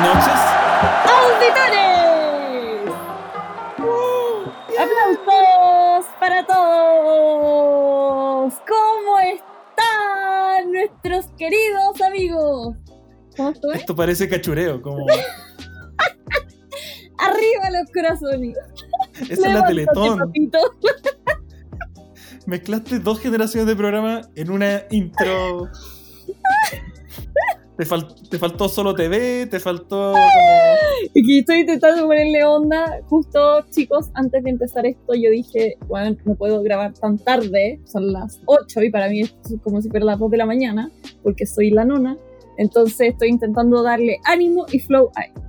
noches. ¡Auditores! ¡Aplausos para todos! ¿Cómo están nuestros queridos amigos? ¿Cómo estoy? Esto parece cachureo, como. ¡Arriba los corazones! Esa es la Teletón. Mezclaste dos generaciones de programa en una intro. Te, fal- te faltó solo TV, te faltó. que estoy intentando ponerle onda. Justo, chicos, antes de empezar esto, yo dije, bueno, no puedo grabar tan tarde. Son las 8 y para mí es como si fuera las 2 de la mañana, porque soy la nona. Entonces estoy intentando darle ánimo y flow a esto.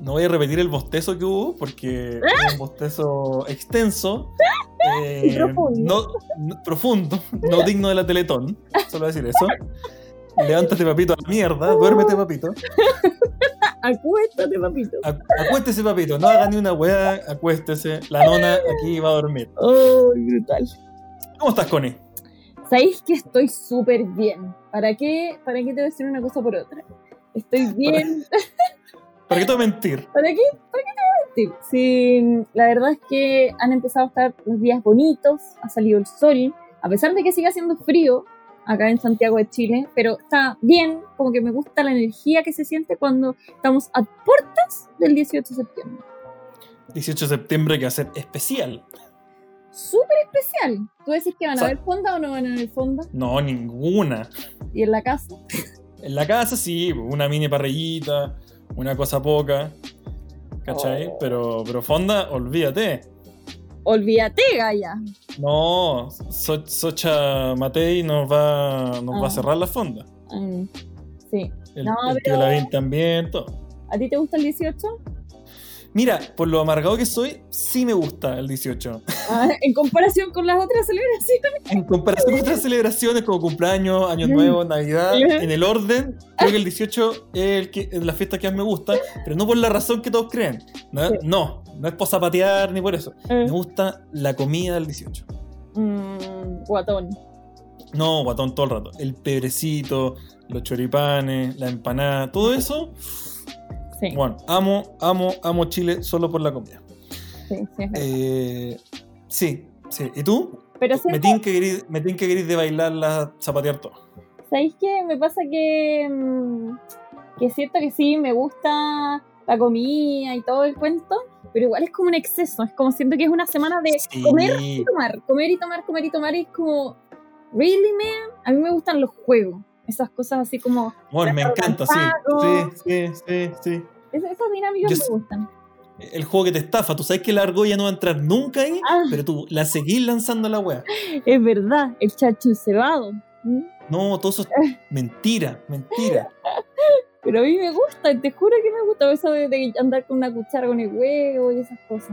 No voy a repetir el bostezo que hubo porque es un bostezo extenso. eh, Y profundo. No, no- profundo, no digno de la Teletón. Solo decir eso. Levántate, papito, a la mierda. Duérmete, papito. Acuéstate, papito. Acu- Acuéstese, papito. No haga ni una weá. Acuéstese. La nona aquí va a dormir. Oh, brutal. ¿Cómo estás, Connie? Sabéis que estoy súper bien. ¿Para qué? ¿Para qué te voy a decir una cosa por otra? Estoy bien. ¿Para qué te voy a mentir? ¿Para qué? ¿Para qué te voy a mentir? Sí, la verdad es que han empezado a estar los días bonitos, ha salido el sol, a pesar de que sigue haciendo frío acá en Santiago de Chile, pero está bien, como que me gusta la energía que se siente cuando estamos a puertas del 18 de septiembre. 18 de septiembre que va a ser especial. Súper especial. ¿Tú decís que van a haber fonda o no van a haber fonda? No, ninguna. ¿Y en la casa? En la casa sí, una mini parrillita, una cosa poca. ¿Cachai? Oh. Pero, pero fonda, olvídate. Olvídate, Gaya. No, So- Socha Matei nos va, nos va Ah. a cerrar la fonda. Mm, sí. El, No, el tío pero- Lavín también, todo. ¿A ti te gusta el 18? Mira, por lo amargado que soy, sí me gusta el 18. Ah, en comparación con las otras celebraciones. En comparación con otras celebraciones como cumpleaños, Año Mm. Nuevo, Navidad, en el orden, creo que el 18 es, el que, es la fiesta que más me gusta, pero no por la razón que todos creen. No, Sí. no, no es por zapatear ni por eso. Eh, Me gusta la comida del 18. mm, guatón. No, guatón todo el rato. El pebrecito, los choripanes, la empanada, todo eso. Sí, Bueno, amo, amo, amo Chile solo por la comida. sí, sí. es verdad. Eh, sí, sí. ¿Y tú? Pero Me siempre, tienen que querer, me tienen que querer de bailarla, zapatear todo. ¿sabéis qué? Me pasa que, mm, que es cierto que sí, me gusta la comida y todo el cuento, pero igual es como un exceso. Es como siento que es una semana de Sí. comer y tomar, comer y tomar, comer y tomar, y es como, ¿really, man? A mí me gustan los juegos. Esas cosas así como. Bueno, me encanta, sí. Sí, sí, sí, sí. es- Esas dinámicas Yo me sé- gustan. El juego que te estafa, tú sabes que la argolla no va a entrar nunca ahí, Ah. pero tú la seguís lanzando la wea. Es verdad, el chacho cebado. ¿Mm? No, todo eso es mentira, mentira. Pero a mí me gusta, te juro que me gusta eso de, de andar con una cuchara con el huevo y esas cosas.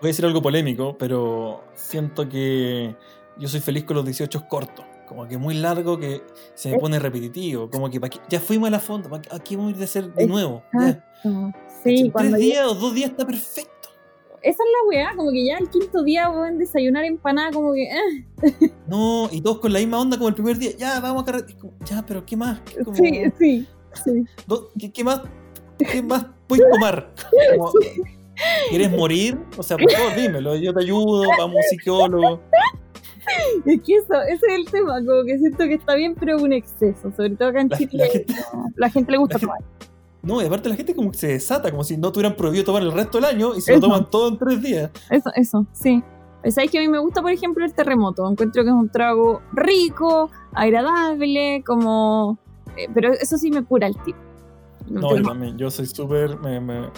Voy a decir algo polémico, pero siento que yo soy feliz con los 18 cortos. Como que muy largo que se me pone repetitivo. Como que qué- ya fuimos a la fonda, ¿para qué- aquí vamos a ir de hacer de nuevo? Ya. Sí, Tres días o dos días está perfecto. esa es la weá, como que ya el quinto día pueden desayunar empanada, como que. eh, No, y todos con la misma onda como el primer día. Ya, vamos a cargar. Ya, pero ¿qué más? Como- Sí, sí, sí. ¿qué, qué más? ¿Qué más puedes tomar? Como, ¿Quieres morir? O sea, por favor, dímelo. Yo te ayudo, vamos psicólogo. Es que eso, ese es el tema, como que siento que está bien, pero es un exceso, sobre todo acá en La- Chile. la gente- la gente le gusta la gente- tomar. No, y aparte la gente como que se desata, como si no tuvieran prohibido tomar el resto del año y se lo toman todo en tres días. Eso, eso, sí. Pero ¿Sabes que a mí me gusta, por ejemplo, el terremoto? Encuentro que es un trago rico, agradable, como... eh, pero eso sí me cura el tipo. No, yo también. Yo soy súper. Me, me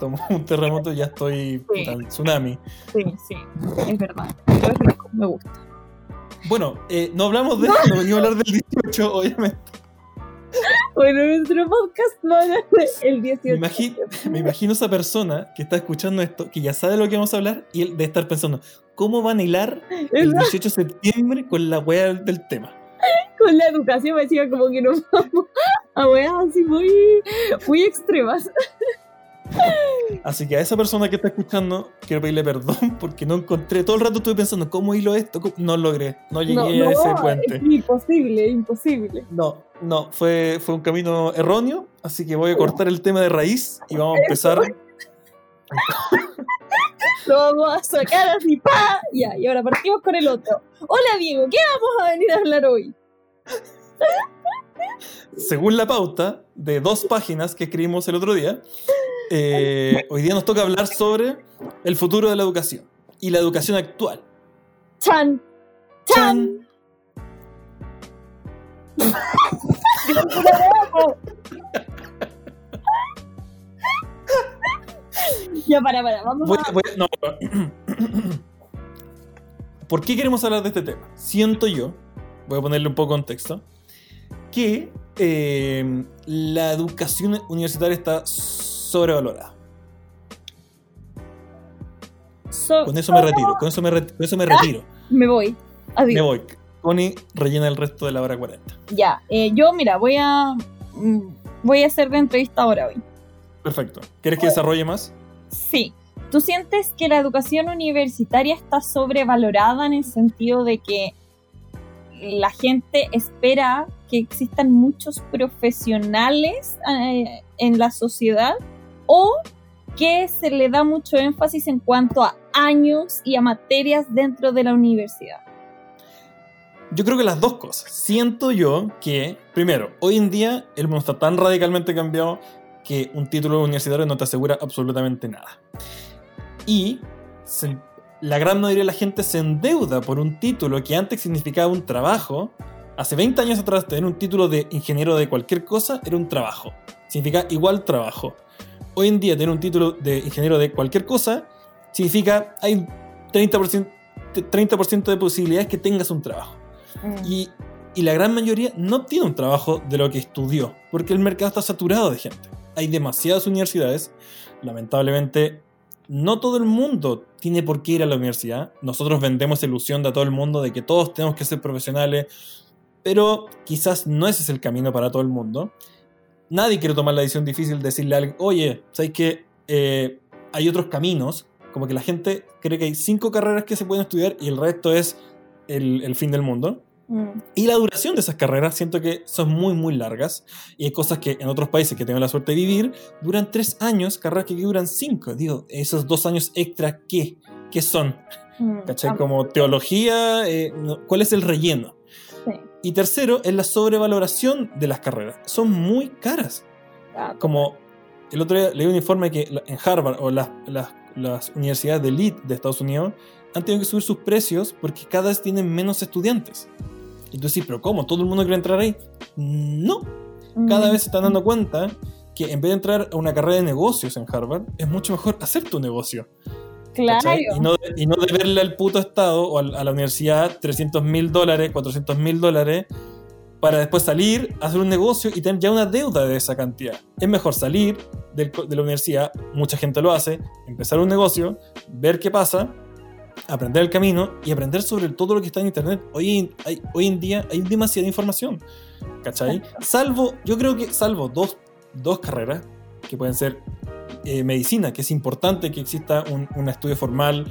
tomo un terremoto y ya estoy Sí. puta, tsunami. Sí, sí, es verdad. Pero es rico, me gusta. Bueno, eh, no hablamos de no venimos a hablar del 18, obviamente. Bueno, nuestro podcast va a hablar el 18. Me imagino, me imagino esa persona que está escuchando esto, que ya sabe lo que vamos a hablar, y él de estar pensando, ¿cómo van a hilar el 18 de septiembre con la wea del tema? Con la educación me decía como que nos vamos a weas así muy, muy extremas. Así que a esa persona que está escuchando, quiero pedirle perdón porque no encontré. Todo el rato estuve pensando, ¿cómo hilo esto? No logré, no llegué a ese puente. Es imposible, imposible. No, no, fue, fue un camino erróneo. Así que voy a cortar el tema de raíz y vamos a empezar. Lo vamos a sacar así, pa. Ya, y ahora partimos con el otro. Hola, Diego, ¿qué vamos a venir a hablar hoy? Según la pauta de dos páginas que escribimos el otro día, eh, hoy día nos toca hablar sobre el futuro de la educación y la educación actual. ¡Chan! ¡Chan! ya, para, para, vamos a... no, ¿Por qué queremos hablar de este tema? Siento yo, voy a ponerle un poco de contexto, que eh, la educación universitaria está sobrevalorada. con eso me retiro, con eso me, eso me retiro. me voy. Adiós. Me voy. Connie rellena el resto de la hora 40. Ya, eh, yo mira, voy a mm, voy a hacer de entrevista ahora hoy. Perfecto. ¿Quieres que desarrolle más? Sí. ¿Tú sientes que la educación universitaria está sobrevalorada en el sentido de que la gente espera que existan muchos profesionales eh, en la sociedad o que se le da mucho énfasis en cuanto a años y a materias dentro de la universidad? Yo creo que las dos cosas. Siento yo que, primero, hoy en día el mundo está tan radicalmente cambiado que un título universitario no te asegura absolutamente nada. Y la gran mayoría de la gente se endeuda por un título que antes significaba un trabajo. Hace 20 años atrás tener un título de ingeniero de cualquier cosa era un trabajo. Significa igual trabajo hoy en día tener un título de ingeniero de cualquier cosa significa hay 30%, 30 de posibilidades que tengas un trabajo. Mm. Y, y, la gran mayoría no tiene un trabajo de lo que estudió, porque el mercado está saturado de gente. Hay demasiadas universidades, lamentablemente no todo el mundo tiene por qué ir a la universidad. Nosotros vendemos ilusión de a todo el mundo de que todos tenemos que ser profesionales, pero quizás no ese es el camino para todo el mundo nadie quiere tomar la decisión difícil de decirle a alguien, oye, ¿sabes que eh, hay otros caminos? Como que la gente cree que hay cinco carreras que se pueden estudiar y el resto es el, fin del mundo. Mm. Y la duración de esas carreras siento que son muy, muy largas. Y hay cosas que en otros países que tengo la suerte de vivir duran tres años, carreras que duran cinco. Digo, esos dos años extra, ¿qué? ¿Qué son? Mm. ¿Cachai? Como teología, eh, ¿cuál es el relleno? Y tercero, es la sobrevaloración de las carreras. Son muy caras. Ah, Como el otro día leí un informe que en Harvard o las, las, universidades de elite de Estados Unidos han tenido que subir sus precios porque cada vez tienen menos estudiantes. Y tú decís, pero ¿cómo? ¿Todo el mundo quiere entrar ahí? No. Cada mm. vez se están dando cuenta que en vez de entrar a una carrera de negocios en Harvard, es mucho mejor hacer tu negocio. Y no, y no deberle al puto Estado o a, la universidad 300 mil dólares, 400 mil dólares para después salir, hacer un negocio y tener ya una deuda de esa cantidad. Es mejor salir de, la universidad, mucha gente lo hace, empezar un negocio, ver qué pasa, aprender el camino y aprender sobre todo lo que está en internet. Hoy, hoy en día hay demasiada información, ¿cachai? Salvo, yo creo que salvo dos, dos carreras que pueden ser eh, medicina, que es importante que exista un, estudio formal,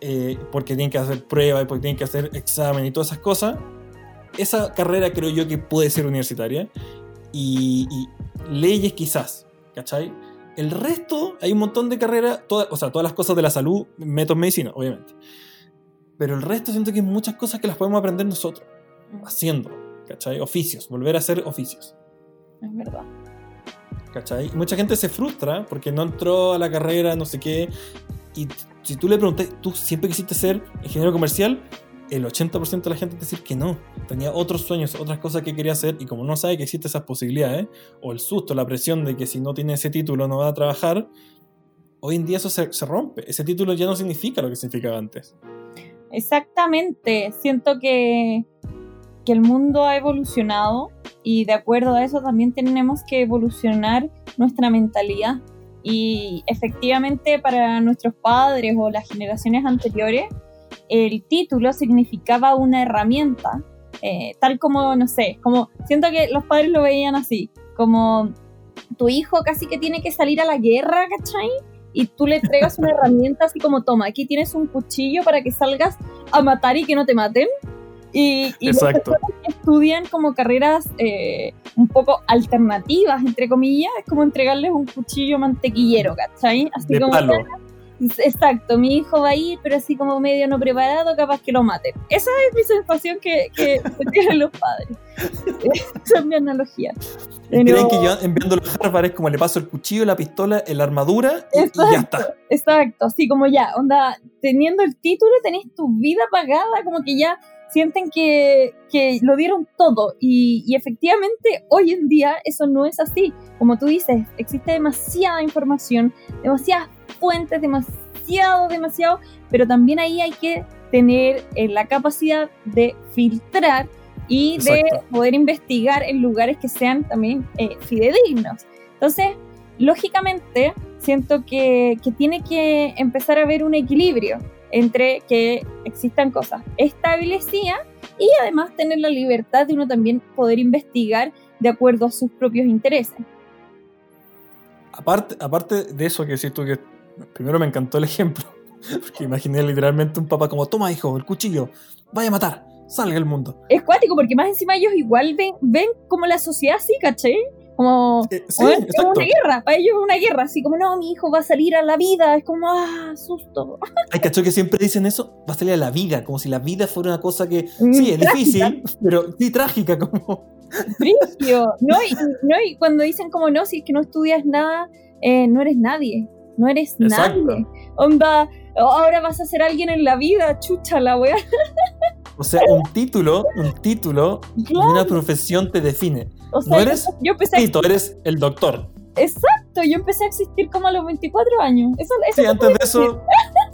eh, porque tienen que hacer pruebas, porque tienen que hacer examen y todas esas cosas. Esa carrera creo yo que puede ser universitaria. Y, leyes quizás, ¿cachai? El resto, hay un montón de carreras, o sea, todas las cosas de la salud, meto medicina, obviamente. Pero el resto siento que hay muchas cosas que las podemos aprender nosotros, haciendo, ¿cachai? Oficios, volver a hacer oficios. Es verdad. ¿Cachai? mucha gente se frustra porque no entró a la carrera, no sé qué. Y si tú le preguntas, ¿tú siempre quisiste ser ingeniero comercial? El 80% de la gente te dice que no. Tenía otros sueños, otras cosas que quería hacer y como no sabe que existen esas posibilidades, o el susto, la presión de que si no tiene ese título no va a trabajar, hoy en día eso se rompe. Ese título ya no significa lo que significaba antes. Exactamente. Siento que, que el mundo ha evolucionado y de acuerdo a eso también tenemos que evolucionar nuestra mentalidad. Y efectivamente para nuestros padres o las generaciones anteriores, el título significaba una herramienta, eh, tal como, no sé, como siento que los padres lo veían así, como tu hijo casi que tiene que salir a la guerra, ¿cachai? Y tú le entregas una herramienta así como, toma, aquí tienes un cuchillo para que salgas a matar y que no te maten. Y, y los Exacto. que estudian como carreras eh, un poco alternativas, entre comillas, es como entregarles un cuchillo mantequillero, ¿cachai? Así De como, palo. Exacto, mi hijo va a ir, pero así como medio no preparado, capaz que lo maten. Esa es mi sensación que, que, que tienen los padres. Esa es mi analogía. Pero- creen que yo enviando los Harvard es como le paso el cuchillo, la pistola, la armadura y, y ya está. Exacto, así como ya, onda, teniendo el título tenés tu vida pagada, como que ya sienten que, que lo dieron todo. Y, y efectivamente, hoy en día eso no es así. Como tú dices, existe demasiada información, demasiadas fuentes, demasiado, demasiado, pero también ahí hay que tener eh, la capacidad de filtrar y de poder investigar en lugares que sean también eh, fidedignos. Entonces, lógicamente, siento que, que tiene que empezar a haber un equilibrio entre que existan cosas establecidas y además tener la libertad de uno también poder investigar de acuerdo a sus propios intereses. Aparte, aparte de eso que decís tú, que primero me encantó el ejemplo, porque imaginé literalmente un papá como, toma hijo, el cuchillo, vaya a matar, salga al mundo. Es cuático porque más encima ellos igual ven, ven como la sociedad así, ¿caché? Como, Eh, sí, "Bueno, es exacto. una guerra, para ellos es una guerra, así como, no, mi hijo va a salir a la vida, es como, ah, susto. Hay cachó que siempre dicen eso, va a salir a la vida, como si la vida fuera una cosa que, Mm, sí, es trágica. difícil, pero sí, trágica, como... No, y, no, y cuando dicen como no, si es que no estudias nada, eh, no eres nadie. No eres Exacto. nadie. Onda, ahora vas a ser alguien en la vida, chucha la wea. O sea, un título, un título y Claro. una profesión te define. O sea, No eres yo, yo empecé a, Tito, eres el doctor. exacto, yo empecé a existir como a los 24 años. Eso, eso Sí, antes de eso,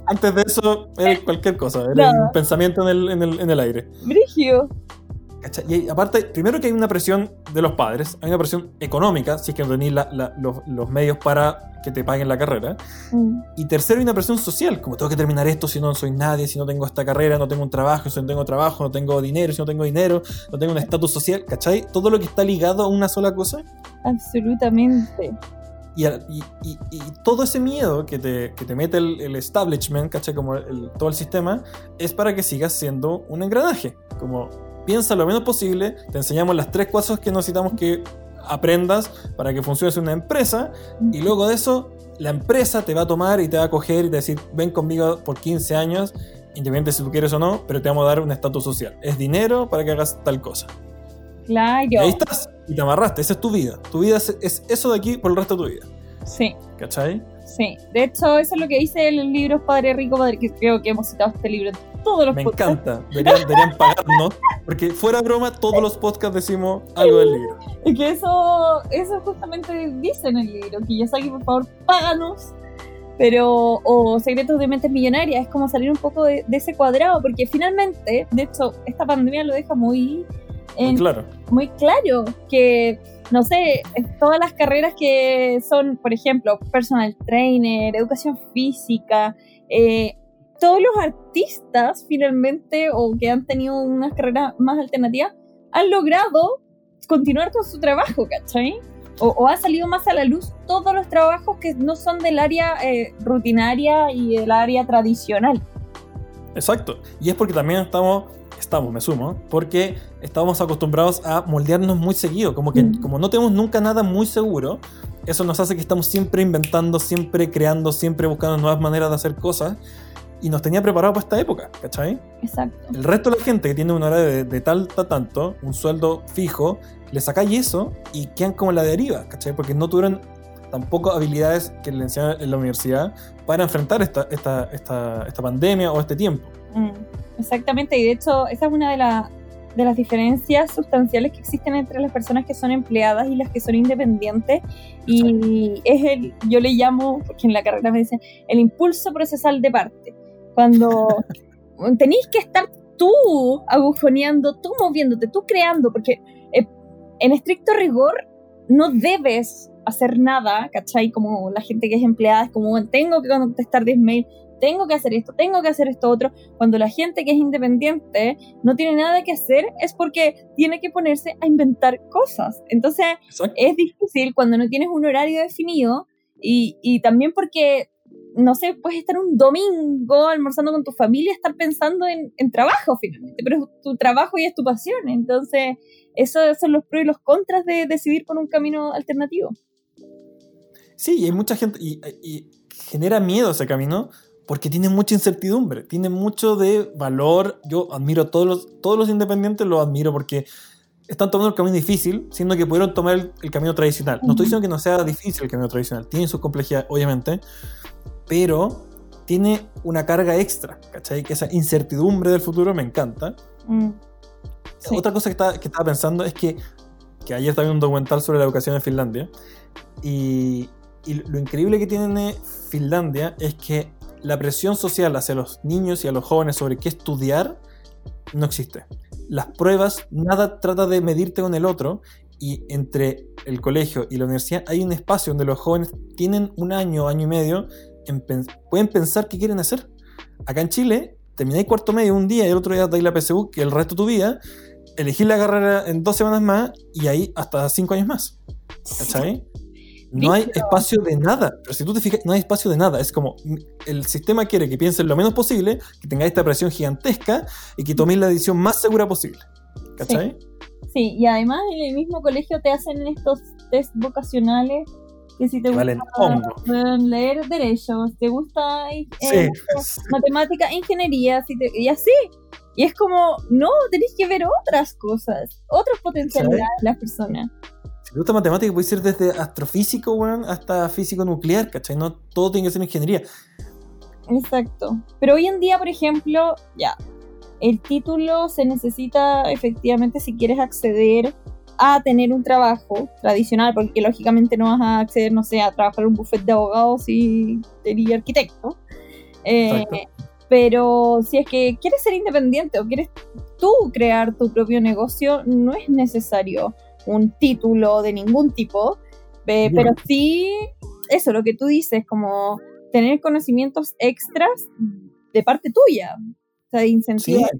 antes de eso, eres cualquier cosa, Nada. un pensamiento en el, en el, en el aire. Brigio. ¿Cachai? Y hay- aparte, primero que hay una presión de los padres, hay una presión económica, si es que no la- la- los, los medios para que te paguen la carrera. Mm, Y tercero, hay una presión social, como tengo que terminar esto si no soy nadie, si no tengo esta carrera, no tengo un trabajo, si no tengo trabajo, no tengo dinero, si no tengo dinero, no tengo un estatus social, ¿cachai? Todo lo que está ligado a una sola cosa. absolutamente. Y, y- y- y todo ese miedo que te, que te mete el, el establishment, ¿cachai? Como el- todo el sistema, es para que sigas siendo un engranaje. Como piensa lo menos posible, te enseñamos las tres cosas que necesitamos que aprendas para que funcione una empresa, y luego de eso, la empresa te va a tomar y te va a coger y te va a decir, ven conmigo por 15 años, independiente si tú quieres o no, pero te vamos a dar un estatus social. Es dinero para que hagas tal cosa. Claro. Y ahí estás, y te amarraste, esa es tu vida. Tu vida es, es eso de aquí por el resto de tu vida. Sí. ¿Cachai? Sí, de hecho eso es lo que dice el libro Padre Rico, Padre que creo que hemos citado este libro en todos los Me podcasts. encanta. Deberían, deberían pagarnos. Porque fuera broma, todos los podcasts decimos algo del libro. Y que eso, eso justamente dice en el libro, que Yasaki, por favor, páganos. Pero, o Secretos de Mentes Millonarias, es como salir un poco de, de ese cuadrado, porque finalmente, de hecho, esta pandemia lo deja muy, en- Claro. muy claro, que, no sé, todas las carreras que son, por ejemplo, personal trainer, educación física, eh, todos los artistas finalmente, o que han tenido unas carreras más alternativas, han logrado continuar con su trabajo, ¿cachai? O, o ha salido más a la luz todos los trabajos que no son del área eh, rutinaria y del área tradicional. Exacto. Y es porque también estamos, estamos, me sumo, porque estamos acostumbrados a moldearnos muy seguido. Como que como no tenemos nunca nada muy seguro, eso nos hace que estamos siempre inventando, siempre creando, siempre buscando nuevas maneras de hacer cosas. Y nos tenía preparado para esta época, ¿cachai? Exacto. El resto de la gente que tiene un horario de, de tal a tanto, un sueldo fijo, le sacáis eso y quedan como en la deriva, ¿cachai? Porque no tuvieron tampoco habilidades que le enseñan en la universidad para enfrentar esta, esta, esta, esta pandemia o este tiempo. Mm, exactamente, y de hecho esa es una de, la- de las diferencias sustanciales que existen entre las personas que son empleadas y las que son independientes. Y es el, yo le llamo, porque en la carrera me dicen, el impulso procesal de parte. Cuando tenéis que estar tú agujoneando, tú moviéndote, tú creando, porque eh, en estricto rigor no debes hacer nada, ¿cachai? Como la gente que es empleada es como, tengo que contestar 10 mails, tengo que hacer esto, tengo que hacer esto otro. Cuando la gente que es independiente no tiene nada que hacer es porque tiene que ponerse a inventar cosas. Entonces es difícil cuando no tienes un horario definido y, y también porque no sé, puedes estar un domingo almorzando con tu familia, estar pensando en, en trabajo finalmente, pero es tu trabajo y es tu pasión. Entonces, esos son los pros y los contras de decidir por un camino alternativo. Sí, y hay mucha gente, y, y genera miedo ese camino porque tiene mucha incertidumbre, tiene mucho de valor. Yo admiro a todos los, todos los independientes, los admiro porque están tomando el camino difícil, siendo que pudieron tomar el, el camino tradicional. No estoy diciendo que no sea difícil el camino tradicional, tiene sus complejidades, obviamente, pero tiene una carga extra, ¿cachai? Que esa incertidumbre del futuro me encanta. Mm, Otra cosa que estaba, pensando es que, que ayer estaba un documental sobre la educación en Finlandia y, y lo increíble que tiene Finlandia es que la presión social hacia los niños y a los jóvenes sobre qué estudiar no existe. Las pruebas, nada trata de medirte con el otro y entre el colegio y la universidad hay un espacio donde los jóvenes tienen un año, año y medio pueden pensar qué quieren hacer. Acá en Chile, termináis cuarto medio un día y el otro día dais la PSU, que el resto de tu vida, elegir la carrera en dos semanas más y ahí hasta cinco años más. ¿Cachai? No hay espacio de nada. Pero si tú te fijas, no hay espacio de nada. Es como el sistema quiere que piensen lo menos posible, que tengáis esta presión gigantesca y que toméis la decisión más segura posible. ¿Cachai? Sí. y además en el mismo colegio te hacen estos test vocacionales que si te gusta leer derechos, te gusta eh, matemática, ingeniería, y así. Y es como, no, tenés que ver otras cosas, otras potencialidades de las personas. Te gusta matemática, puede ser desde astrofísico, bueno, hasta físico nuclear, ¿cachai? No todo tiene que ser ingeniería. Exacto. Pero hoy en día, por ejemplo, ya, el título se necesita efectivamente si quieres acceder a tener un trabajo tradicional, porque lógicamente no vas a acceder, no sé, a trabajar en un buffet de abogados si eres arquitecto. Eh, pero si es que quieres ser independiente o quieres tú crear tu propio negocio, no es necesario un título de ningún tipo, pero sí, eso, lo que tú dices, como tener conocimientos extras de parte tuya, o sea, de incentivar.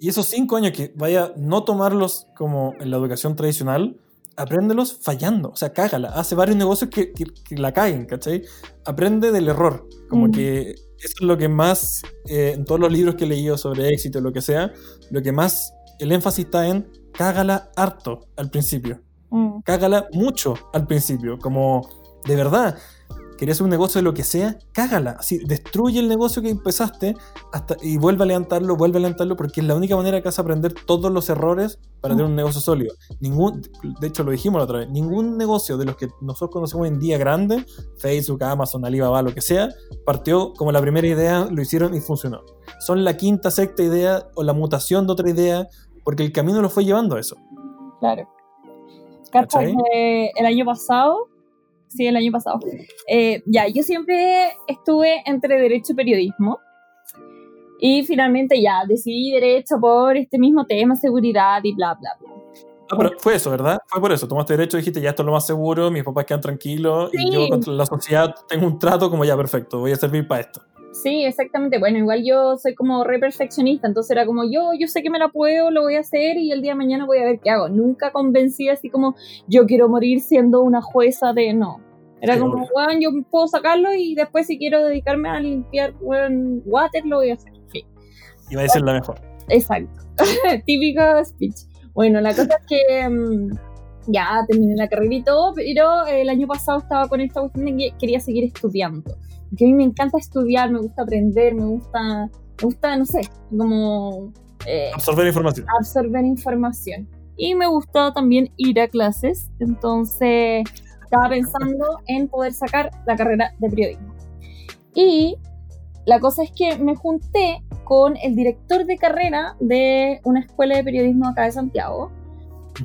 Y esos cinco años que vaya no tomarlos como en la educación tradicional, apréndelos fallando. O sea, cágala. Hace varios negocios que, la caguen, ¿cachai? Aprende del error. Como mm. que eso es lo que más, eh, en todos los libros que he leído sobre éxito, lo que sea, lo que más el énfasis está en cágala harto al principio. Mm. Cágala mucho al principio. Como, de verdad, querías hacer un negocio de lo que sea, cágala. Así, destruye el negocio que empezaste hasta, y vuelve a levantarlo, vuelve a levantarlo, porque es la única manera que vas a aprender todos los errores para tener un negocio sólido. Ningún, de hecho, lo dijimos la otra vez, ningún negocio de los que nosotros conocemos hoy en día grande, Facebook, Amazon, Alibaba, lo que sea, partió como la primera idea, lo hicieron y funcionó. Son la quinta, sexta idea o la mutación de otra idea, porque el camino lo fue llevando a eso. Claro. el año pasado sí, el año pasado. Eh, ya, yo siempre estuve entre derecho y periodismo. Y finalmente ya, decidí derecho por este mismo tema, seguridad y bla, bla, bla. Ah, pero fue eso, ¿verdad? Fue por eso. Tomaste derecho, dijiste, ya esto es lo más seguro, mis papás quedan tranquilos y yo contra la sociedad tengo un trato como ya perfecto, voy a servir para esto. Sí, exactamente. Bueno, igual yo soy como re perfeccionista, entonces era como yo, yo sé que me la puedo, lo voy a hacer y el día de mañana voy a ver qué hago. Nunca convencí así como yo quiero morir siendo una jueza de no. Era como, bueno, yo puedo sacarlo y después si quiero dedicarme a limpiar bueno, water lo voy a hacer. Sí. Iba a ser la mejor. Exacto. Típico speech. Bueno, la cosa es que mm, ya terminé la carrera y todo, pero el año pasado estaba con esta cuestión de que quería seguir estudiando que a mí me encanta estudiar, me gusta aprender, me gusta, me gusta, no sé, como... Eh, absorber información. Absorber información. Y me gusta también ir a clases, entonces estaba pensando en poder sacar la carrera de periodismo. Y la cosa es que me junté con el director de carrera de una escuela de periodismo acá de Santiago,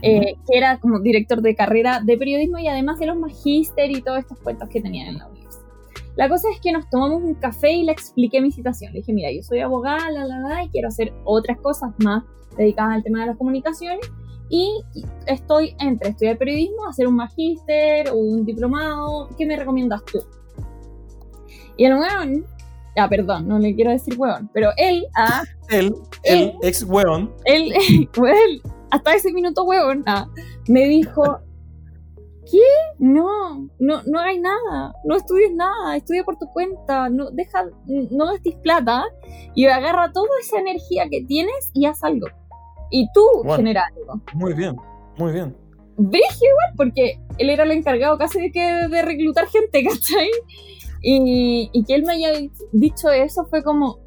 eh, que era como director de carrera de periodismo y además de los magíster y todos estos cuentos que tenían en la universidad. La cosa es que nos tomamos un café y le expliqué mi situación. Le dije, mira, yo soy abogada, la, la, la, y quiero hacer otras cosas más dedicadas al tema de las comunicaciones. Y estoy entre estudiar periodismo, hacer un magíster o un diplomado. ¿Qué me recomiendas tú? Y el weón Ah, perdón, no le quiero decir hueón, pero él, ah, Él, el ex weón, él, él, hasta ese minuto hueón, ah, me dijo, ¿qué? No, no, no hay nada, no estudies nada, estudia por tu cuenta, no, deja, no gastes plata y agarra toda esa energía que tienes y haz algo. Y tú Bueno. genera algo. muy bien, muy bien. Brigio igual, porque él era el encargado casi de, que, de reclutar gente, ¿cachai? Y, y que él me haya dicho eso fue como,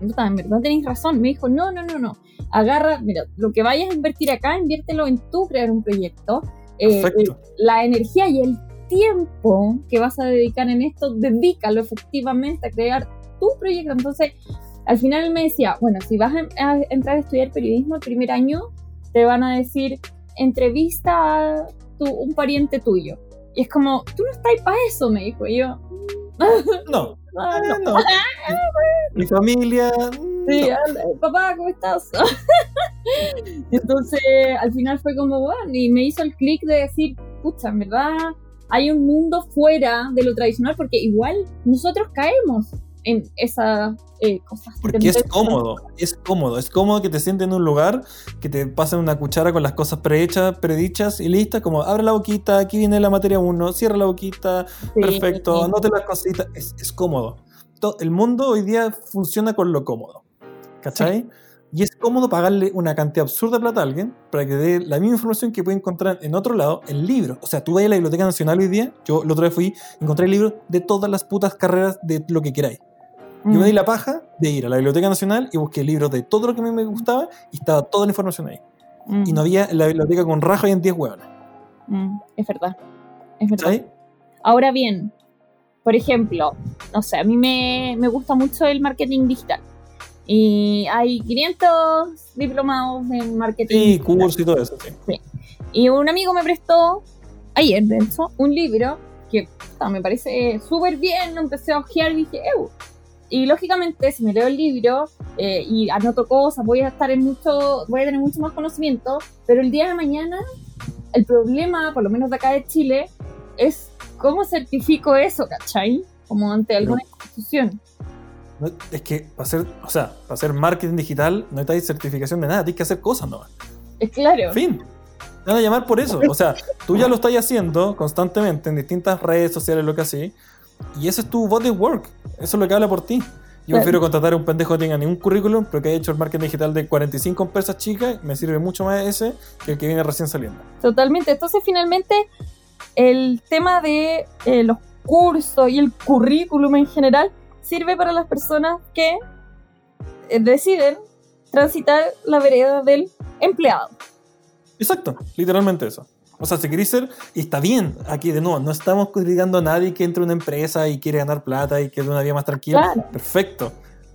en verdad tenéis razón. Me dijo, no, no, no, no. Agarra, mira, lo que vayas a invertir acá, inviértelo en tú crear un proyecto. Eh, Perfecto. la energía y el tiempo que vas a dedicar en esto, dedícalo efectivamente a crear tu proyecto. Entonces, al final él me decía, bueno, si vas a, a entrar a estudiar periodismo el primer año, te van a decir, entrevista a tu, un pariente tuyo. Y es como, tú no estás para eso, me dijo. Y yo, No, "Ah, eh, no". no. Mi familia. Sí, no. papá, ¿cómo estás? Entonces, al final fue como, bueno, y me hizo el clic de decir, pucha, en verdad, hay un mundo fuera de lo tradicional, porque igual nosotros caemos en esas eh, cosas. Porque es cómodo, es cómodo, es cómodo que te sientes en un lugar, que te pasen una cuchara con las cosas prehechas, predichas y listas, como abre la boquita, aquí viene la materia 1, cierra la boquita, Sí, perfecto, sí. anote las cositas, es, es cómodo. El mundo hoy día funciona con lo cómodo, ¿cachai? Y es cómodo pagarle una cantidad absurda de plata a alguien para que dé la misma información que puede encontrar en otro lado en libros. O sea, tú vas a la Biblioteca Nacional hoy día, yo el otro día fui, encontré libros de todas las putas carreras de lo que queráis. Yo me Mm, di la paja de ir a la Biblioteca Nacional y busqué libros de todo lo que a mí me gustaba y estaba toda la información ahí. mm, Y no había en la biblioteca con raja y en 10 hueones. mm, es verdad. Es verdad. ¿Sabes? Ahora bien, por ejemplo, no sé, a mí me, me gusta mucho el marketing digital. Y hay 500 diplomados en marketing. Sí, digital. curso y todo eso, sí. Y un amigo me prestó, ayer de hecho, un libro que me parece súper bien, lo empecé a ojear y dije, ¡ew! Y lógicamente, si me leo el libro eh, y anoto cosas, voy a estar en mucho, voy a tener mucho más conocimiento, pero el día de mañana, el problema, por lo menos de acá de Chile, es cómo certifico eso, ¿cachai? Como ante alguna institución. No, es que para hacer, o sea, para hacer marketing digital no necesitas certificación de nada, tienes que hacer cosas nomás. Es claro. Fin. Te van a llamar por eso. O sea, tú ya lo estás haciendo constantemente en distintas redes sociales, lo que así. Y ese es tu body work. Eso es lo que habla por ti. Yo Claro. prefiero contratar a un pendejo que tenga ningún currículum, pero que haya hecho el marketing digital de 45 empresas chicas. Me sirve mucho más ese que el que viene recién saliendo. Totalmente. Entonces, finalmente, el tema de eh, los cursos y el currículum en general sirve para las personas que eh, deciden transitar la vereda del empleado. Exacto, literalmente eso. O sea, si queréis ser, y está bien, aquí de nuevo, no estamos criticando a nadie que entre a una empresa y quiere ganar plata y quiere una vida más tranquila. Claro. Perfecto.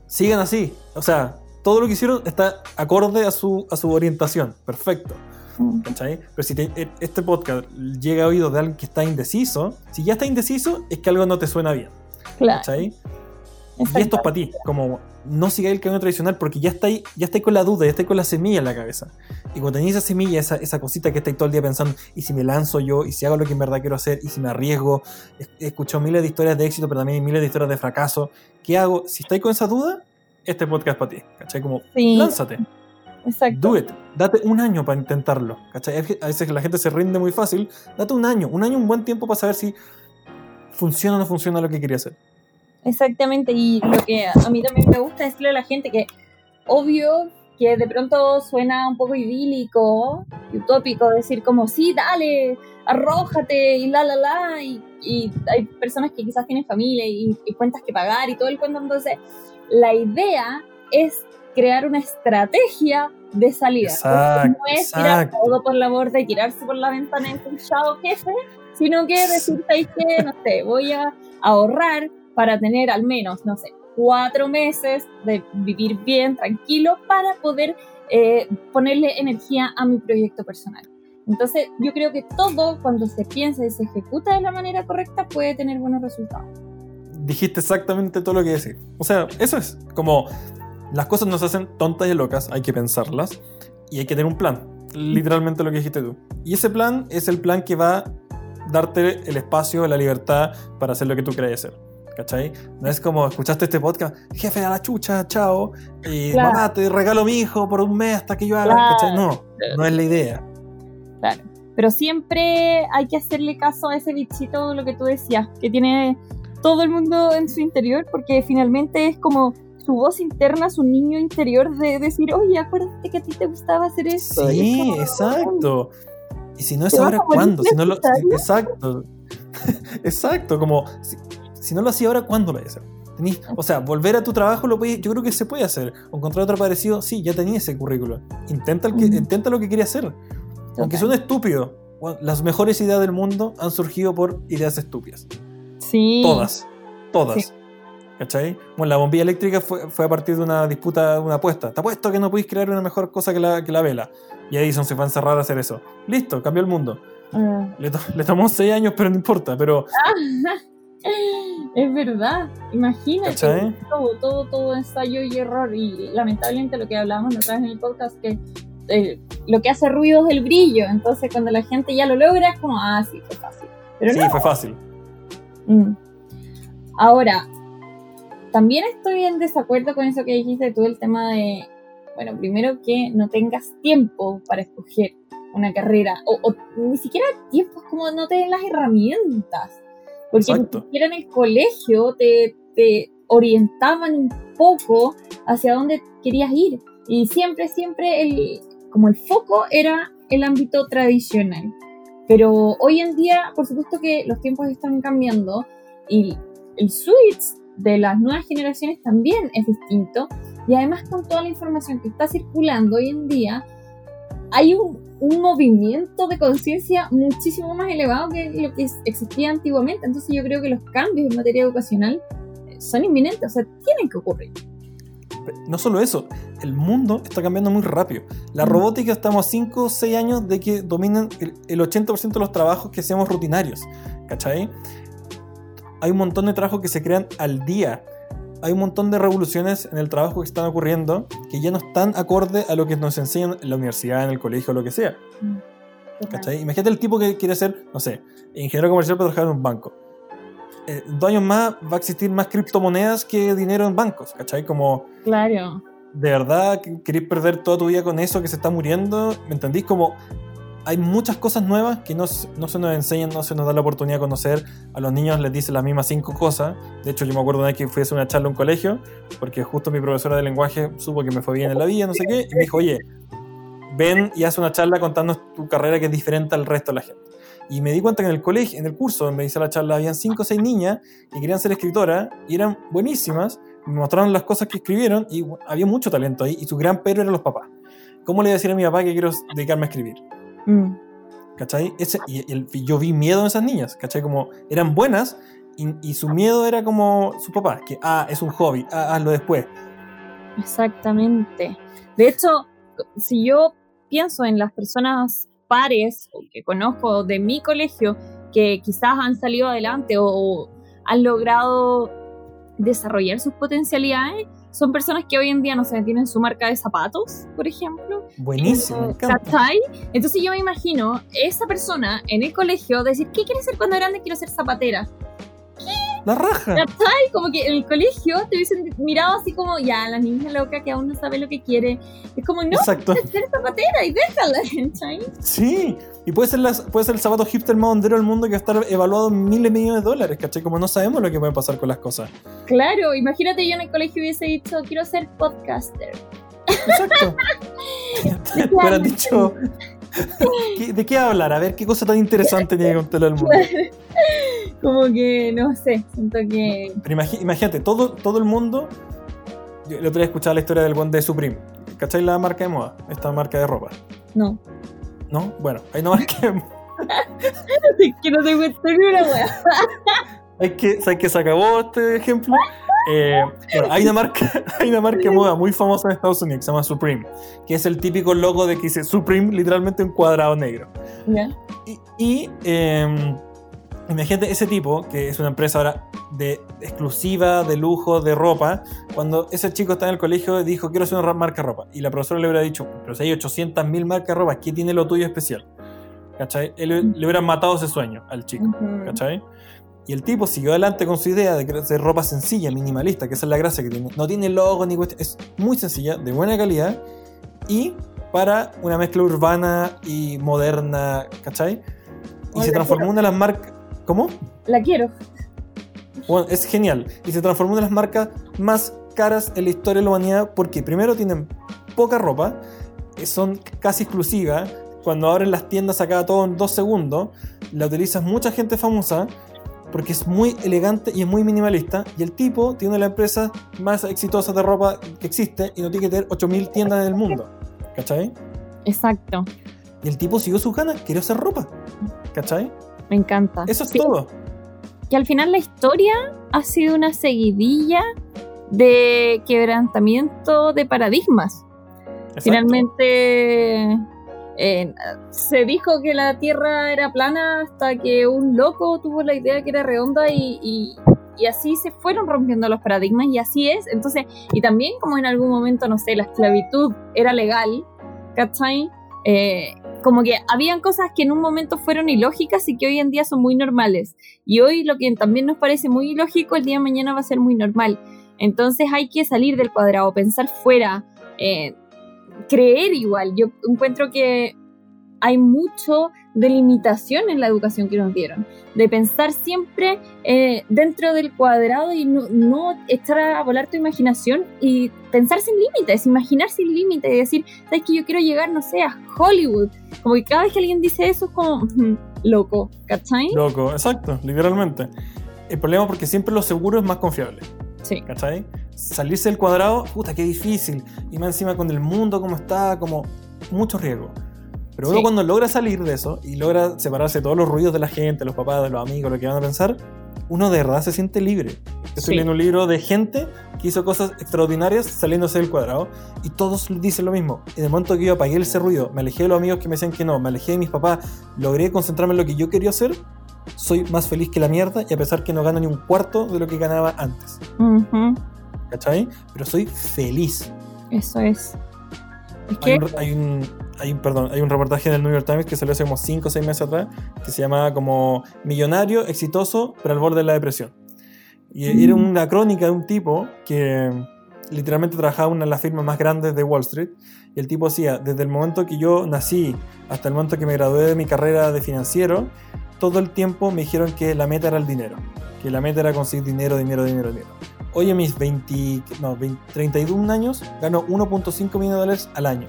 Sigan así. O sea, todo lo que hicieron está acorde a su, a su orientación. Perfecto. Mm, ¿Cachai? Pero si te- e- este podcast llega a oídos de alguien que está indeciso, si ya está indeciso, es que algo no te suena bien. Claro. ¿Cachai? Y esto es para ti, como no sigáis el camino tradicional porque ya estáis, ya estáis con la duda, ya estáis con la semilla en la cabeza. Y cuando tenéis esa semilla, esa, esa cosita que estáis todo el día pensando, y si me lanzo yo, y si hago lo que en verdad quiero hacer, y si me arriesgo, he, escuchado miles de historias de éxito, pero también hay miles de historias de fracaso. ¿Qué hago? Si estáis con esa duda, este podcast es para ti, ¿cachai? Como, Sí, lánzate, exacto. do it, date un año para intentarlo, ¿cachai? A veces la gente se rinde muy fácil, date un año, un año, un buen tiempo para saber si funciona o no funciona lo que quería hacer. Exactamente, y lo que a mí también me gusta decirle a la gente que obvio que de pronto suena un poco idílico y utópico decir como sí, dale, arrójate y la la la y, y hay personas que quizás tienen familia y, y cuentas que pagar y todo el cuento, entonces la idea es crear una estrategia de salida. Exacto, no es tirar todo por la borda y tirarse por la ventana en un chao jefe, sino que decir, ¿sabes qué? No sé, voy a ahorrar para tener al menos, no sé, cuatro meses de vivir bien, tranquilo, para poder eh, ponerle energía a mi proyecto personal. Entonces, yo creo que todo, cuando se piensa y se ejecuta de la manera correcta, puede tener buenos resultados. dijiste exactamente todo lo que decir. O sea, eso es como las cosas nos hacen tontas y locas, hay que pensarlas y hay que tener un plan. Literalmente lo que dijiste tú. Y ese plan es el plan que va a darte el espacio, la libertad para hacer lo que tú quieras hacer. ¿Cachai? No es como escuchaste este podcast, jefe a la chucha, chao, y Claro. mamá, te regalo mi hijo por un mes hasta que yo haga, Claro. ¿cachai? No, no es la idea. Claro. Pero siempre hay que hacerle caso a ese bichito, lo que tú decías, que tiene todo el mundo en su interior, porque finalmente es como su voz interna, su niño interior de decir, oye, acuérdate que a ti te gustaba hacer esto. Sí, como, exacto. Y si no es ahora, a ¿cuándo? Si no lo, exacto. exacto, como si, no lo hacía ahora, ¿cuándo lo voy a hacer? Tenís- o sea, volver a tu trabajo, lo puedes- yo creo que se puede hacer. O encontrar otro parecido, sí, ya tenía ese currículo. Intenta, el que, intenta lo que quería hacer. Aunque Total. suene estúpido, bueno, las mejores ideas del mundo han surgido por ideas estúpidas. Sí. Todas. Todas. Sí. ¿Cachai? Bueno, la bombilla eléctrica fue, fue a partir de una disputa, una apuesta. Te apuesto que no podéis crear una mejor cosa que la, que la vela. Y Edison se fue a encerrar a hacer eso. Listo, cambió el mundo. Ah. Le, to- le tomó seis años, pero no importa. Pero, Es verdad, imagínate. todo, todo, todo ensayo y error. Y lamentablemente lo que hablábamos otra vez en el podcast, que eh, lo que hace ruido es el brillo. Entonces cuando la gente ya lo logra, es como, ah, sí, fue fácil. Pero Sí, no. fue fácil. Mm. Ahora, también estoy en desacuerdo con eso que dijiste tú, el tema de, bueno, primero que no tengas tiempo para escoger una carrera, o, o ni siquiera tiempo, es como no te den las herramientas. Porque ni Exacto. siquiera en el colegio te, te orientaban un poco hacia dónde querías ir. Y siempre, siempre, el, como el foco era el ámbito tradicional. Pero hoy en día, por supuesto que los tiempos están cambiando y el switch de las nuevas generaciones también es distinto. Y además con toda la información que está circulando hoy en día, hay un, un movimiento de conciencia muchísimo más elevado que lo que existía antiguamente. Entonces yo creo que los cambios en materia educacional eh, son inminentes, o sea, tienen que ocurrir. No solo eso, el mundo está cambiando muy rápido. La Mm. robótica estamos a 5 o 6 años de que dominen el, el 80% de los trabajos que hacemos rutinarios. ¿Cachai? Hay un montón de trabajos que se crean al día. Hay un montón de revoluciones en el trabajo que están ocurriendo que ya no están acorde a lo que nos enseñan en la universidad, en el colegio, o lo que sea. ¿Cachai? Imagínate el tipo que quiere ser, no sé, ingeniero comercial para trabajar en un banco. Eh, dos años más va a existir más criptomonedas que dinero en bancos, ¿cachai? Como, Claro. ¿de verdad que queréis perder toda tu vida con eso que se está muriendo? ¿Me entendís? Como hay muchas cosas nuevas que no, no se nos enseñan, no se nos da la oportunidad de conocer. A los niños les dicen las mismas cinco cosas. De hecho, yo me acuerdo una vez que fui a hacer una charla a un colegio, porque justo mi profesora de lenguaje supo que me fue bien en la vida, no sé qué, y me dijo, oye, ven y haz una charla contándonos tu carrera que es diferente al resto de la gente. Y me di cuenta que en el colegio, en el curso donde hice la charla, habían cinco o seis niñas que querían ser escritoras y eran buenísimas. Me mostraron las cosas que escribieron y había mucho talento ahí. Y su gran pero eran los papás. ¿Cómo le voy a decir a mi papá que quiero dedicarme a escribir? Mm. ¿Cachai? Ese, y, el- yo vi miedo en esas niñas, ¿cachai? Como eran buenas y, y su miedo era como su papá, que, ah, es un hobby, ah, hazlo después. Exactamente. De hecho, si yo pienso en las personas pares que conozco de mi colegio que quizás han salido adelante o, o han logrado desarrollar sus potencialidades, son personas que hoy en día, no sé, tienen su marca de zapatos, por ejemplo. Buenísimo. ¿Cachai? Entonces yo me imagino esa persona en el colegio decir, ¿qué quiere ser cuando grande? Quiero ser zapatera. La raja. ¿Cachai? Como que en el colegio te hubiesen mirado así como, ya, la niña loca que aún no sabe lo que quiere. Es como, no, Exacto. quiere ser zapatera y déjala, ¿cachai? Sí, y puede ser, las, puede ser el zapato hipster más hondero del mundo que va a estar evaluado en miles de millones de dólares, ¿cachai? Como no sabemos lo que puede pasar con las cosas. Claro, imagínate yo en el colegio hubiese dicho, quiero ser podcaster. Exacto. Te dicho, ¿qué- ¿de qué hablar? A ver, ¿qué cosa tan interesante tiene que contarle al mundo? Como que, no sé, siento que... Pero imagínate, todo, todo el mundo. Yo el otro día escuchaba la historia del buen de Supreme. ¿Cachai la marca de moda? Esta marca de ropa. No, ¿No? Bueno, hay una marca de moda. que no te cuento ni una wea. Hay que, ¿Sabes que se acabó este ejemplo? Eh, bueno, hay una, marca, hay una marca de moda muy famosa en Estados Unidos que se llama Supreme, que es el típico logo de que dice Supreme, literalmente un cuadrado negro. Y, y eh, imagínate ese tipo, que es una empresa ahora de exclusiva, de lujo, de ropa, cuando ese chico está en el colegio dijo, quiero hacer una marca de ropa. Y la profesora le hubiera dicho, pero si hay 800.000 marcas de ropa, ¿qué tiene lo tuyo especial? ¿Cachai? Él, le hubieran matado ese sueño al chico. ¿Cachai? Y el tipo siguió adelante con su idea de hacer ropa sencilla, minimalista, que esa es la gracia que tiene. No tiene logo ni cuestión, es muy sencilla, de buena calidad y para una mezcla urbana y moderna, ¿cachai? Y se transformó en una de las marcas. ¿Cómo? La quiero. Bueno, es genial. Y se transformó en una de las marcas más caras en la historia de la humanidad porque primero tienen poca ropa, eh, son casi exclusivas. Cuando abren las tiendas acá todo en dos segundos, la utiliza mucha gente famosa porque es muy elegante y es muy minimalista. Y el tipo tiene la empresa más exitosa de ropa que existe y no tiene que tener 8000 tiendas en el mundo. ¿Cachai? Exacto. Y el tipo siguió sus ganas, quería hacer ropa. ¿Cachai? Me encanta. Eso es todo. Que al final la historia ha sido una seguidilla de quebrantamiento de paradigmas. Exacto. Finalmente eh, se dijo que la Tierra era plana hasta que un loco tuvo la idea que era redonda y, así se fueron rompiendo los paradigmas y así es. Entonces, y también como en algún momento, no sé, la esclavitud era legal, ¿cachai? Eh, como que habían cosas que en un momento fueron ilógicas y que hoy en día son muy normales. Y hoy lo que también nos parece muy ilógico, el día de mañana va a ser muy normal. Entonces hay que salir del cuadrado, pensar fuera, eh, creer igual. Yo encuentro que hay mucho de limitación en la educación que nos dieron, de pensar siempre eh, dentro del cuadrado y no, no echar a volar tu imaginación y pensar sin límites, imaginar sin límites y decir, ¿sabes que yo quiero llegar, no sé, a Hollywood? Como que cada vez que alguien dice eso es como, "Ujú, loco, ¿cachai? Loco, exacto, literalmente. El problema es porque siempre lo seguro es más confiable. Sí. ¿Cachai? Salirse del cuadrado, puta, qué difícil. Y más encima con el mundo como está, como mucho riesgo. Pero uno Sí. cuando logra salir de eso y logra separarse de todos los ruidos de la gente, los papás, de los amigos, lo que van a pensar, uno de verdad se siente libre. Estoy Sí. leyendo un libro de gente que hizo cosas extraordinarias saliéndose del cuadrado y todos dicen lo mismo. En el momento que yo apagué ese ruido, me alejé de los amigos que me decían que no, me alejé de mis papás, logré concentrarme en lo que yo quería hacer, soy más feliz que la mierda y a pesar que no gano ni un cuarto de lo que ganaba antes. Ujú, ¿Cachai? Pero soy feliz. Eso es. Es Hay que un, hay, un, hay un- perdón, hay un reportaje del New York Times que salió hace como 5 o 6 meses atrás que se llamaba como Millonario, exitoso, pero al borde de la depresión. Y Mm. era una crónica de un tipo que literalmente trabajaba en una de las firmas más grandes de Wall Street. Y el tipo decía, desde el momento que yo nací hasta el momento que me gradué de mi carrera de financiero, todo el tiempo me dijeron que la meta era el dinero. Que la meta era conseguir dinero, dinero, dinero, dinero. Hoy a mis 20, no, 20 31 años gano 1.5 millones de dólares al año.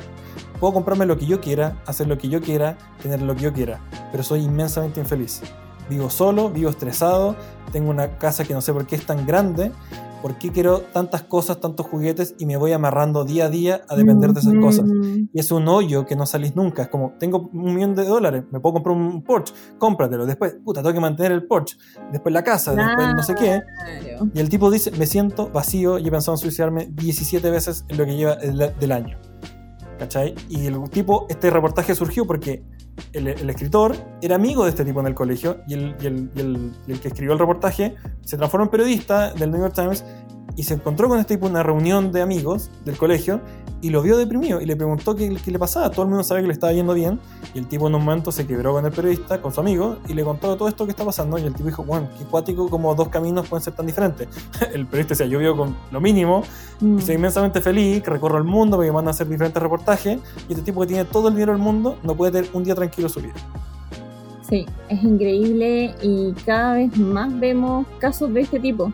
Puedo comprarme lo que yo quiera, hacer lo que yo quiera, tener lo que yo quiera, pero soy inmensamente infeliz. Vivo solo, vivo estresado, tengo una casa que no sé por qué es tan grande, por qué quiero tantas cosas, tantos juguetes y me voy amarrando día a día a depender de esas cosas. Ujú. Y es un hoyo que no salís nunca. Es como, tengo un millón de dólares, me puedo comprar un Porsche, cómpratelo. Después, puta, tengo que mantener el Porsche. Después la casa, después no sé qué. Y el tipo dice, me siento vacío y he pensado en suicidarme 17 veces en lo que lleva el- del año. ¿Cachai? Y el tipo, este reportaje surgió porque el, escritor era amigo de este tipo en el colegio y el que escribió el reportaje se transformó en periodista del New York Times y se encontró con este tipo en una reunión de amigos del colegio y lo vio deprimido y le preguntó qué, qué le pasaba. Todo el mundo sabía que le estaba yendo bien y el tipo en un momento se quebró con el periodista, con su amigo, y le contó todo esto que está pasando y el tipo dijo, bueno, qué cuático como dos caminos pueden ser tan diferentes. el periodista decía, yo vivo con lo mínimo Mm. soy inmensamente feliz, que recorro el mundo, me mandan a hacer diferentes reportajes y este tipo que tiene todo el dinero del mundo no puede tener un día tranquilo su vida. Sí, es increíble y cada vez más vemos casos de este tipo.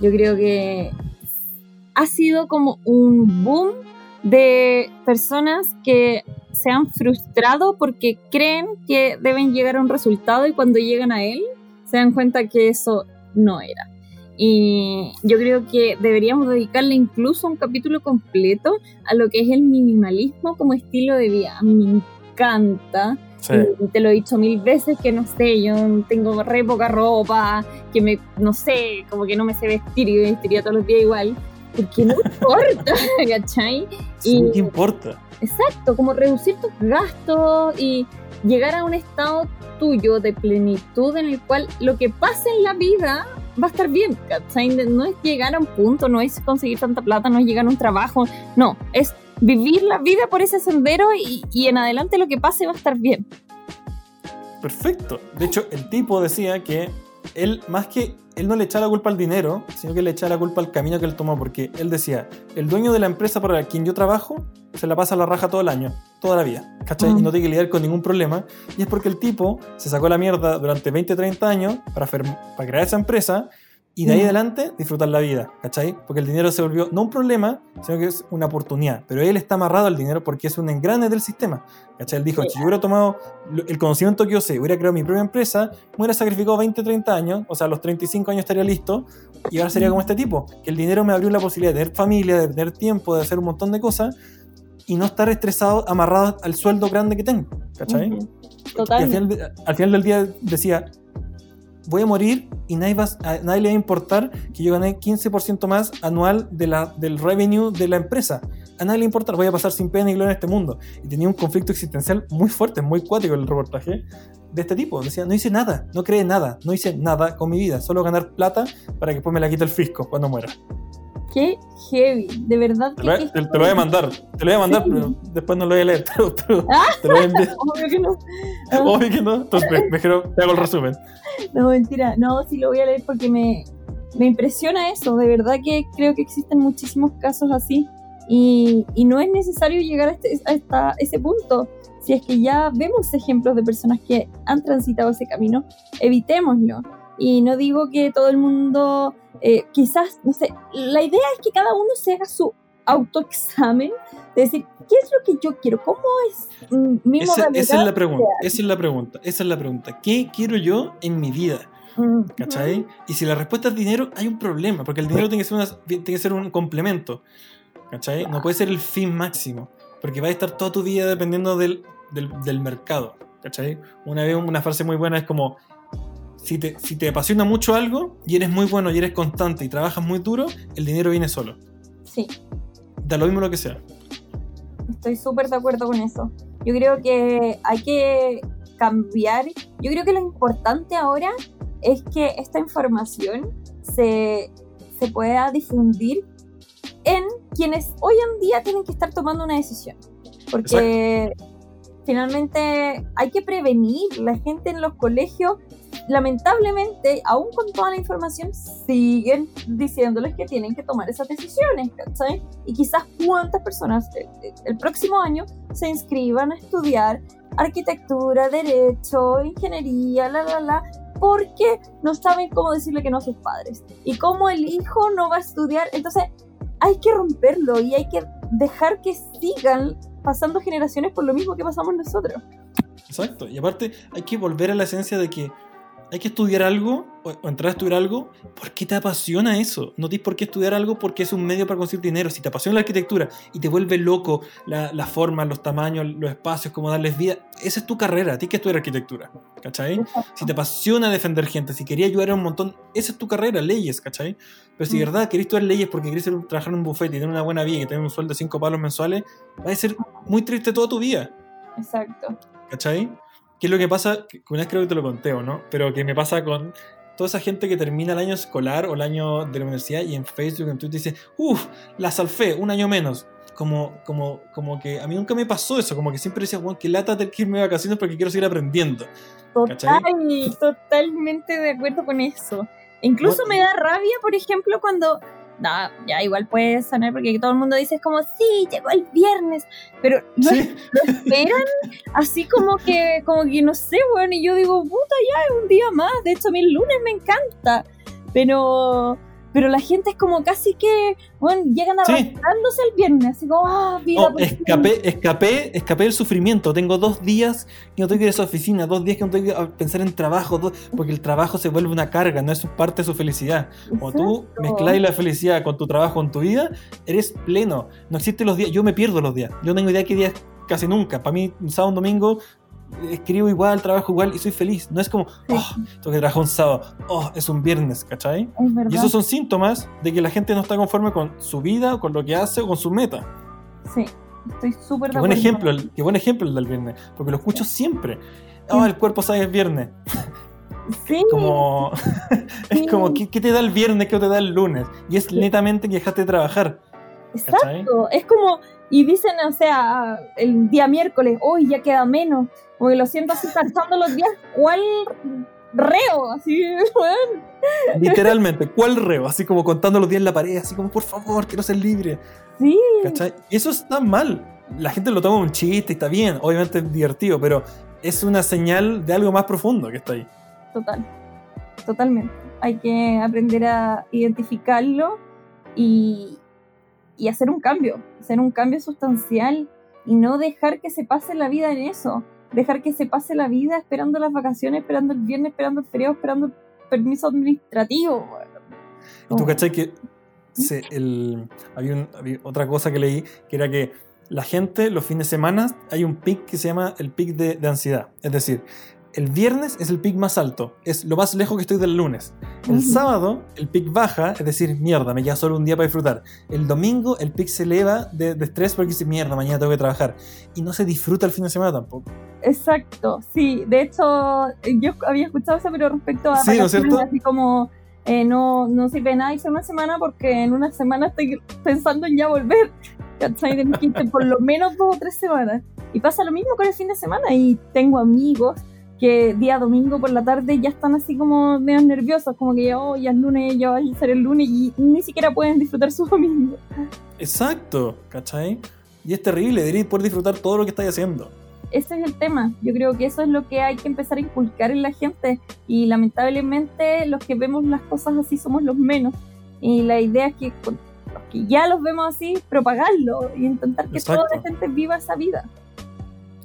Yo creo que ha sido como un boom de personas que se han frustrado porque creen que deben llegar a un resultado y cuando llegan a él se dan cuenta que eso no era. Y yo creo que deberíamos dedicarle incluso un capítulo completo a lo que es el minimalismo como estilo de vida. A mí me encanta. Sí. Te lo he dicho mil veces que no sé, yo tengo re poca ropa, que me, no sé, como que no me sé vestir y me vestiría todos los días igual, porque no importa, ¿cachai? Sí, y- ¿Qué importa? Exacto, como reducir tus gastos y llegar a un estado tuyo de plenitud en el cual lo que pase en la vida va a estar bien, ¿cachai? No es llegar a un punto, no es conseguir tanta plata, no es llegar a un trabajo, no, es vivir la vida por ese sendero y, y en adelante lo que pase va a estar bien. Perfecto. De hecho, el tipo decía que él, más que, él no le echaba la culpa al dinero, sino que le echaba la culpa al camino que él tomó, porque él decía, el dueño de la empresa para quien yo trabajo se la pasa a la raja todo el año, toda la vida, ¿cachai? Mm. Y no tiene que lidiar con ningún problema. Y es porque el tipo se sacó la mierda durante 20, 30 años para, para crear esa empresa y de ahí adelante disfrutar la vida, ¿cachai? Porque el dinero se volvió no un problema, sino que es una oportunidad. Pero él está amarrado al dinero porque es un engrane del sistema, ¿cachai? Él dijo, si yo hubiera tomado el conocimiento que yo sé, hubiera creado mi propia empresa, me hubiera sacrificado 20, 30 años, o sea, a los 35 años estaría listo, y ahora sería como este tipo, que el dinero me abrió la posibilidad de tener familia, de tener tiempo, de hacer un montón de cosas, y no estar estresado, amarrado al sueldo grande que tengo, ¿cachai? Y al al final del día decía, voy a morir y nadie, va, a nadie le va a importar que yo gané 15% más anual de la, del revenue de la empresa. A nadie le importa, voy a pasar sin pena y gloria en este mundo. Y tenía un conflicto existencial muy fuerte, muy cuático el reportaje de este tipo. Decía, no hice nada, no creé nada, no hice nada con mi vida, solo ganar plata para que después me la quite el fisco cuando muera. Qué heavy. De verdad Te lo, te- te lo voy a mandar, te lo voy a mandar, Sí. pero después no lo voy a leer. Pero, pero Ah. te lo voy a enviar. Obvio que no. Ah. Obvio que no. Entonces, me- mejor te hago el resumen. No, mentira. No, sí lo voy a leer porque me, me impresiona eso. De verdad que creo que existen muchísimos casos así. Y, y no es necesario llegar a, este, a esta- ese punto. Si es que ya vemos ejemplos de personas que han transitado ese camino, evitémoslo. Y no digo que todo el mundo, eh, quizás, no sé, la idea es que cada uno se haga su autoexamen, de decir, ¿qué es lo que yo quiero? ¿Cómo es mi modalidad? esa es la pregunta, esa es la pregunta, esa es la pregunta. ¿Qué quiero yo en mi vida? Mm, ¿Cachai? Y si la respuesta es dinero, hay un problema, porque el dinero tiene que ser, una- tiene que ser un complemento. ¿Cachai? No puede ser el fin máximo, porque va a estar toda tu vida dependiendo del, del, del mercado. ¿Cachai? Una vez una frase muy buena es como, si te, si te apasiona mucho algo y eres muy bueno y eres constante y trabajas muy duro, el dinero viene solo. Sí. Da lo mismo lo que sea. Estoy súper de acuerdo con eso. Yo creo que hay que cambiar. Yo creo que lo importante ahora es que esta información se, se pueda difundir en quienes hoy en día tienen que estar tomando una decisión. Porque finalmente hay que prevenir. La gente en los colegios, lamentablemente, aún con toda la información, siguen diciéndoles que tienen que tomar esas decisiones, ¿cachai? Y quizás cuántas personas el, el próximo año se inscriban a estudiar arquitectura, derecho, ingeniería, la, la, la, porque no saben cómo decirle que no a sus padres. Y cómo el hijo no va a estudiar. Entonces, hay que romperlo y hay que dejar que sigan pasando generaciones por lo mismo que pasamos nosotros. Exacto. Y aparte, hay que volver a la esencia de que hay que estudiar algo o, entrar a estudiar algo porque te apasiona eso. No tienes por qué estudiar algo porque es un medio para conseguir dinero. Si te apasiona la arquitectura y te vuelve loco la, la forma, los tamaños, los espacios, cómo darles vida, esa es tu carrera. Tienes que estudiar arquitectura. ¿Cachai? Si te apasiona defender gente, si querías ayudar a un montón, esa es tu carrera, leyes, ¿cachai? Pero si de Mm. verdad querés estudiar leyes porque querés trabajar en un bufete y tener una buena vida y tener un sueldo de 5 palos mensuales, va a ser muy triste toda tu vida. Exacto. ¿Cachai? ¿Qué es lo que pasa? Una vez creo que te lo conté, ¿o no? Pero que me pasa con toda esa gente que termina el año escolar o el año de la universidad y en Facebook, en Twitter dice, uff, la salfé, un año menos. Como, como, como que a mí nunca me pasó eso, como que siempre decía, bueno, que lata tener que irme de vacaciones porque quiero seguir aprendiendo. Total, totalmente de acuerdo con eso. Incluso me da rabia, por ejemplo, cuando. Nah, ya igual puede sonar porque todo el mundo dice es como, sí, llegó el viernes, pero no Sí, lo esperan así como que, como que no sé, bueno, y yo digo, puta, ya es un día más, de hecho a mí el lunes me encanta, pero, pero la gente es como casi que, bueno, llegan Sí. arrastrándose el viernes, así como, ah, vida, Oh, por fin". escapé, escapé, escapé del sufrimiento. Tengo dos días que no tengo que ir a esa oficina, dos días que no tengo que ah, pensar en trabajo, dos- porque el trabajo se vuelve una carga, no es parte de su felicidad. Cuando tú mezclas la felicidad con tu trabajo, con tu vida, eres pleno. No existen los días, yo me pierdo los días. Yo no tengo idea qué días casi nunca. Para mí, un sábado, un domingo, escribo igual, trabajo igual y soy feliz. No es como, oh, tengo que trabajar un sábado, oh, es un viernes, ¿cachai? Es verdad. Y esos son síntomas de que la gente no está conforme con su vida, con lo que hace o con su meta. Sí, estoy súper de buen ejemplo, el, qué buen ejemplo el del viernes, porque lo escucho siempre. Oh, el cuerpo sabe es viernes. Sí, Como, Sí. es como, ¿qué, qué te da el viernes? ¿Qué te da el lunes? Y es netamente que dejaste de trabajar. ¿cachai? exacto. Es como, y dicen, o sea, el día miércoles, hoy ya queda menos. Porque lo siento así pasando los días. ¿Cuál reo, así. Literalmente, ¿cuál reo? Así como contando los días en la pared, así como, por favor, quiero ser libre. Sí. ¿Cachai? Y eso está mal. La gente lo toma un chiste y está bien, obviamente es divertido, pero es una señal de algo más profundo que está ahí. Total, totalmente. Hay que aprender a identificarlo y, y hacer un cambio, hacer un cambio sustancial y no dejar que se pase la vida en eso. Dejar que se pase la vida esperando las vacaciones, esperando el viernes, esperando el feriado, esperando el permiso administrativo. Y tú cachai que se- el- había, un- había otra cosa que leí, que era que la gente los fines de semana hay un pic que se llama el pic de, de ansiedad. Es decir, el viernes es el pic más alto, es lo más lejos que estoy del lunes. El sábado el pic baja, es decir, mierda, me queda solo un día para disfrutar. El domingo el pic se eleva de, de estrés porque dice, mierda, mañana tengo que trabajar. Y no se disfruta el fin de semana tampoco. Exacto, sí. De hecho, yo había escuchado eso, pero respecto a Sí, ¿no es cierto? así como eh, no, no sirve nada irse una semana porque en una semana estoy pensando en ya volver. ¿Cachai? Por lo menos dos o tres semanas. Y pasa lo mismo con el fin de semana. Y tengo amigos que día domingo por la tarde ya están así como medio nerviosos, como que oh, ya es lunes, ya va a ser el lunes y ni siquiera pueden disfrutar su domingo. Exacto, ¿cachai? Y es terrible, deberías poder disfrutar todo lo que estáis haciendo. ese es el tema. Yo creo que eso es lo que hay que empezar a inculcar en la gente. Y lamentablemente los que vemos las cosas así somos los menos. Y la idea es que los que ya los vemos así, propagarlo y intentar que toda la gente viva esa vida.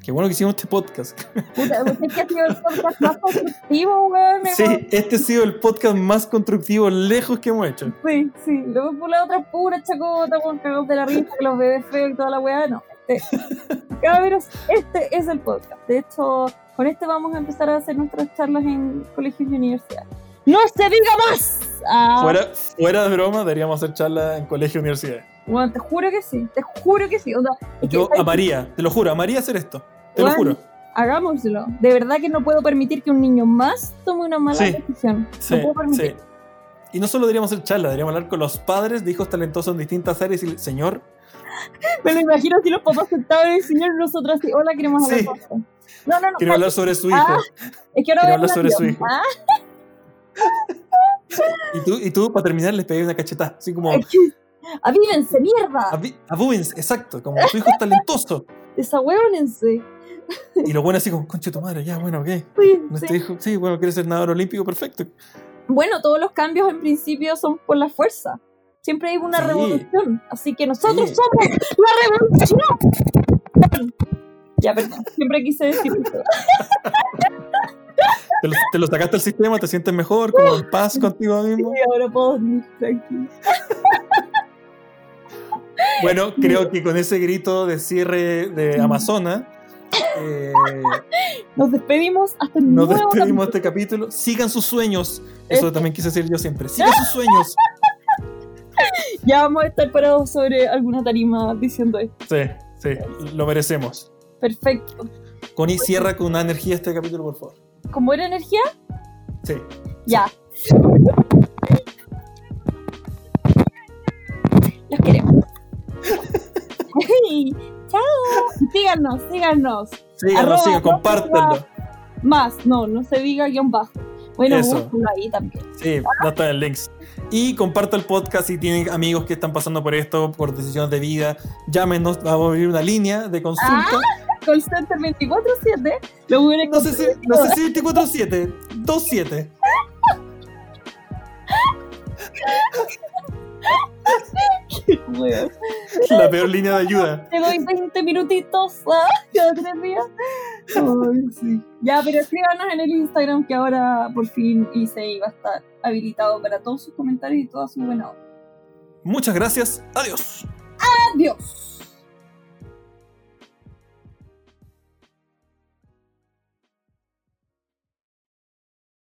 Qué bueno que hicimos este podcast. Puta, ¿usted que ha sido el podcast más constructivo, weón? Sí, este ha sido el podcast más constructivo lejos que hemos hecho. Sí, sí. Luego por la otra pura chacota, con cagados de la risa, que los bebés feos y toda la weá. No, este. Cabros, este es el podcast. De hecho, con este vamos a empezar a hacer nuestras charlas en colegios y universidades. ¡No se diga más! Ah, Fuera, fuera de broma, deberíamos hacer charlas en colegio y universidades. Bueno, te juro que sí, te juro que sí. O sea, es que, Yo ¿sabes qué? amaría, te lo juro, amaría hacer esto. Te Bueno, lo juro. Hagámoslo. De verdad que no puedo permitir que un niño más tome una mala Sí, decisión. Sí, no puedo permitir. sí. Y no solo deberíamos hacer charlas, deberíamos hablar con los padres de hijos talentosos en distintas áreas y decirle, señor, Me lo imagino así los papás sentados en el señor y nosotros así, hola, queremos hablar Sí. con usted". No, no, no. quiero hablar sobre su hijo. Ah, es que ahora quiero hablar sobre su hijo. Ah, Y tú, y tú, para terminar, les pegué una cachetada. Así como, avívense, mierda. "Avi- abúbense", exacto, como su hijo es talentoso. Desahuévonense. Y lo bueno así como, conche tu madre, ya, bueno, ok. Sí, Nuestro sí. hijo, sí, bueno, quiere ser nadador olímpico, perfecto. Bueno, todos los cambios en principio son por la fuerza. Siempre hay una Sí. revolución. Así que nosotros Sí. somos la revolución. Ya, perdón. Siempre quise decir eso. Te lo, te lo sacaste del sistema, te sientes mejor, como en paz contigo mismo. Y ahora puedo dormir tranquilo. Bueno, creo que con ese grito de cierre de Amazona, eh, Nos despedimos hasta el nos nuevo despedimos de este capítulo. Sigan sus sueños. Eso Este- también quise decir yo siempre. Sigan sus sueños. Ya vamos a estar parados sobre alguna tarima diciendo esto. Sí, sí, lo merecemos. Perfecto. Connie, cierra con una energía este capítulo, por favor. ¿Con buena energía? Sí. Ya. Chao. Síganos, síganos. Arroba, sigan, compártanlo. Más, no, no se diga guion bajo. Bueno, búsquenlo ahí también. Sí, no está en el links. Y comparta el podcast si tienen amigos que están pasando por esto, por decisiones de vida. Llámenos, vamos a abrir una línea de consulta. Call Center 24-7. Lo voy a No sé si, no sé si 24-7, 2-7. Weón. La peor línea de ayuda. Te doy 20 minutitos ¿ah? cada tres días. Ay, sí. Ya, pero escríbanos en el Instagram que ahora por fin Issei va a estar habilitado para todos sus comentarios y toda su buena obra. Muchas gracias. Adiós. Adiós.